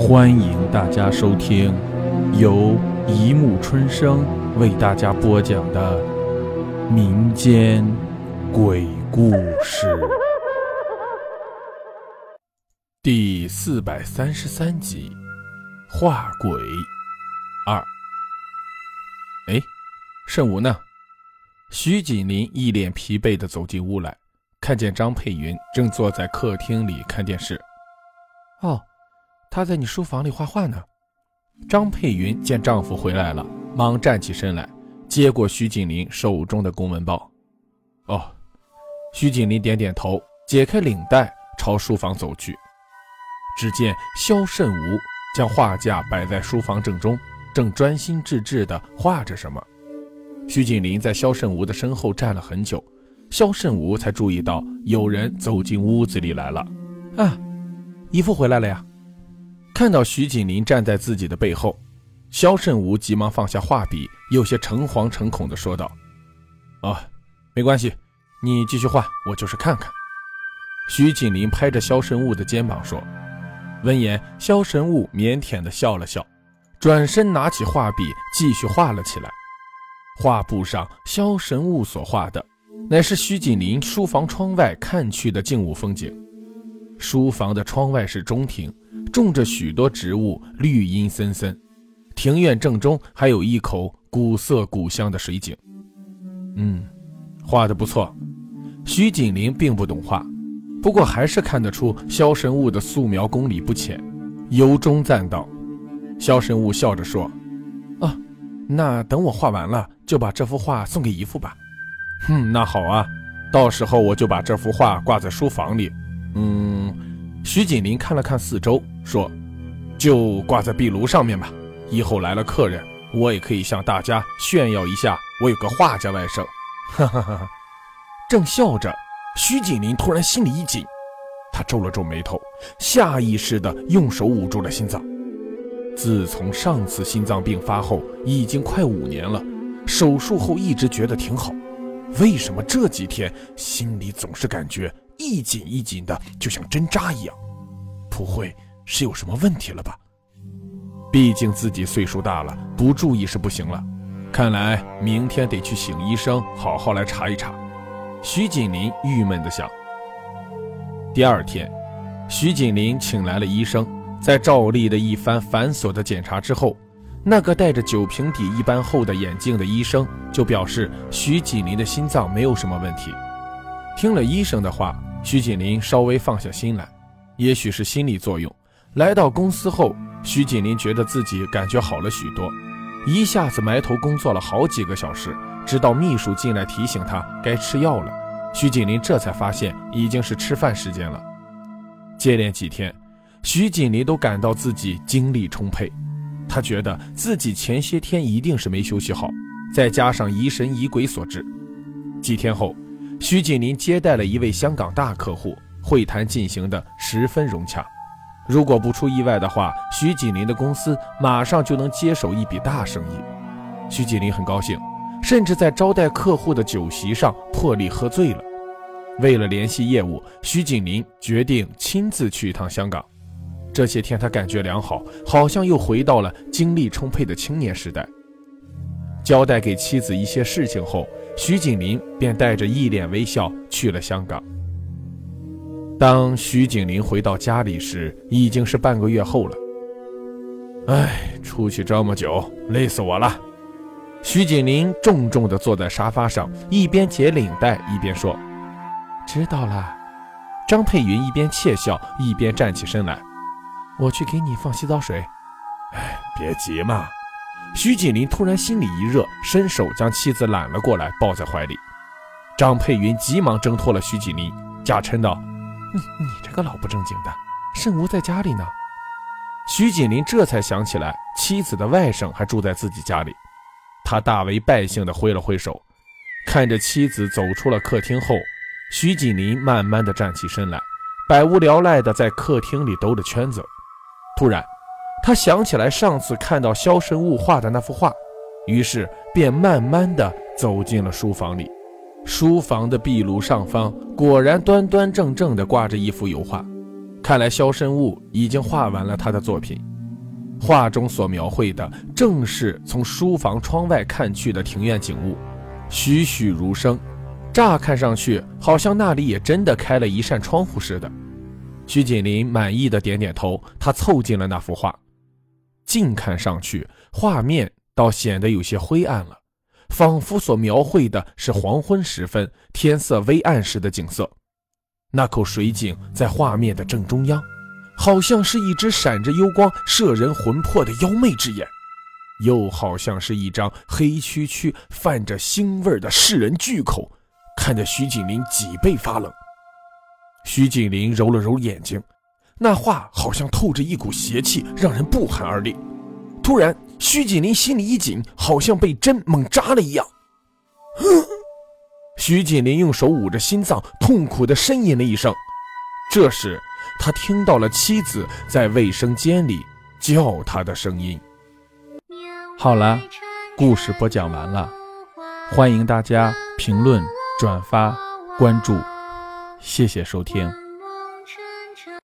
欢迎大家收听由一木春生为大家播讲的民间鬼故事第四百三十三集《画鬼二》。哎，圣武呢？徐锦林一脸疲惫的走进屋来，看见张佩云正坐在客厅里看电视。哦。她在你书房里画画呢。张佩云见丈夫回来了，忙站起身来，接过徐锦林手中的公文包。哦，徐锦林点点头，解开领带，朝书房走去。只见肖慎吾将画架摆在书房正中，正专心致志地画着什么。徐锦林在肖慎吾的身后站了很久，肖慎吾才注意到有人走进屋子里来了。啊，姨父回来了呀！看到徐锦林站在自己的背后，肖慎吾急忙放下画笔，有些诚惶诚恐地说道：“哦，没关系，你继续画，我就是看看。”徐锦林拍着肖慎吾的肩膀说。闻言，肖慎吾腼腆地笑了笑，转身拿起画笔继续画了起来。画布上，肖慎吾所画的，乃是徐锦林书房窗外看去的静物风景。书房的窗外是中庭。种着许多植物，绿荫森森。庭院正中还有一口古色古香的水井。嗯，画的不错。徐锦林并不懂画，不过还是看得出肖神物的素描功力不浅，由衷赞道。肖神物笑着说：“啊，那等我画完了，就把这幅画送给姨父吧。”“哼，那好啊，到时候我就把这幅画挂在书房里。”嗯。徐锦林看了看四周，说：“就挂在壁炉上面吧。以后来了客人，我也可以向大家炫耀一下，我有个画家外甥。”哈哈哈哈！正笑着，徐锦林突然心里一紧，他皱了皱眉头，下意识地用手捂住了心脏。自从上次心脏病发后，已经快五年了。手术后一直觉得挺好，为什么这几天心里总是感觉……一紧一紧的，就像针扎一样，不会是有什么问题了吧？毕竟自己岁数大了，不注意是不行了。看来明天得去请医生，好好来查一查。徐锦林郁闷地想。第二天，徐锦林请来了医生，在照例的一番繁琐的检查之后，那个戴着酒瓶底一般厚的眼镜的医生就表示，徐锦林的心脏没有什么问题。听了医生的话。徐锦林稍微放下心来，也许是心理作用。来到公司后，徐锦林觉得自己感觉好了许多，一下子埋头工作了好几个小时，直到秘书进来提醒他该吃药了，徐锦林这才发现已经是吃饭时间了。接连几天，徐锦林都感到自己精力充沛，他觉得自己前些天一定是没休息好，再加上疑神疑鬼所致。几天后。徐锦林接待了一位香港大客户，会谈进行的十分融洽。如果不出意外的话，徐锦林的公司马上就能接手一笔大生意。徐锦林很高兴，甚至在招待客户的酒席上破例喝醉了。为了联系业务，徐锦林决定亲自去一趟香港。这些天他感觉良好，好像又回到了精力充沛的青年时代。交代给妻子一些事情后。徐景林便带着一脸微笑去了香港。当徐景林回到家里时，已经是半个月后了。哎，出去这么久，累死我了。徐景林重重地坐在沙发上，一边解领带，一边说：“知道了。”张佩云一边窃笑，一边站起身来：“我去给你放洗澡水。”哎，别急嘛。徐锦林突然心里一热，伸手将妻子揽了过来，抱在怀里。张佩云急忙挣脱了徐锦林，假嗔道：“你你这个老不正经的，慎吾在家里呢。”徐锦林这才想起来，妻子的外甥还住在自己家里。他大为败兴地挥了挥手，看着妻子走出了客厅后，徐锦林慢慢的站起身来，百无聊赖的在客厅里兜着圈子。突然。他想起来上次看到肖申物画的那幅画，于是便慢慢地走进了书房里。书房的壁炉上方果然端端正正地挂着一幅油画，看来萧申物已经画完了他的作品。画中所描绘的正是从书房窗外看去的庭院景物，栩栩如生，乍看上去好像那里也真的开了一扇窗户似的。徐锦林满意的点点头，他凑近了那幅画，近看上去，画面倒显得有些灰暗了，仿佛所描绘的是黄昏时分天色微暗时的景色。那口水井在画面的正中央。好像是一只闪着幽光、摄人魂魄的妖媚之眼，又好像是一张黑黢黢、泛着腥味的噬人巨口，看得徐锦林脊背发冷。徐锦林揉了揉眼睛，那话好像透着一股邪气，让人不寒而栗。突然，徐锦林心里一紧，好像被针猛扎了一样。徐锦林用手捂着心脏，痛苦地呻吟了一声。这时。他听到了妻子在卫生间里叫他的声音。好了，故事播讲完了，欢迎大家评论、转发、关注，谢谢收听。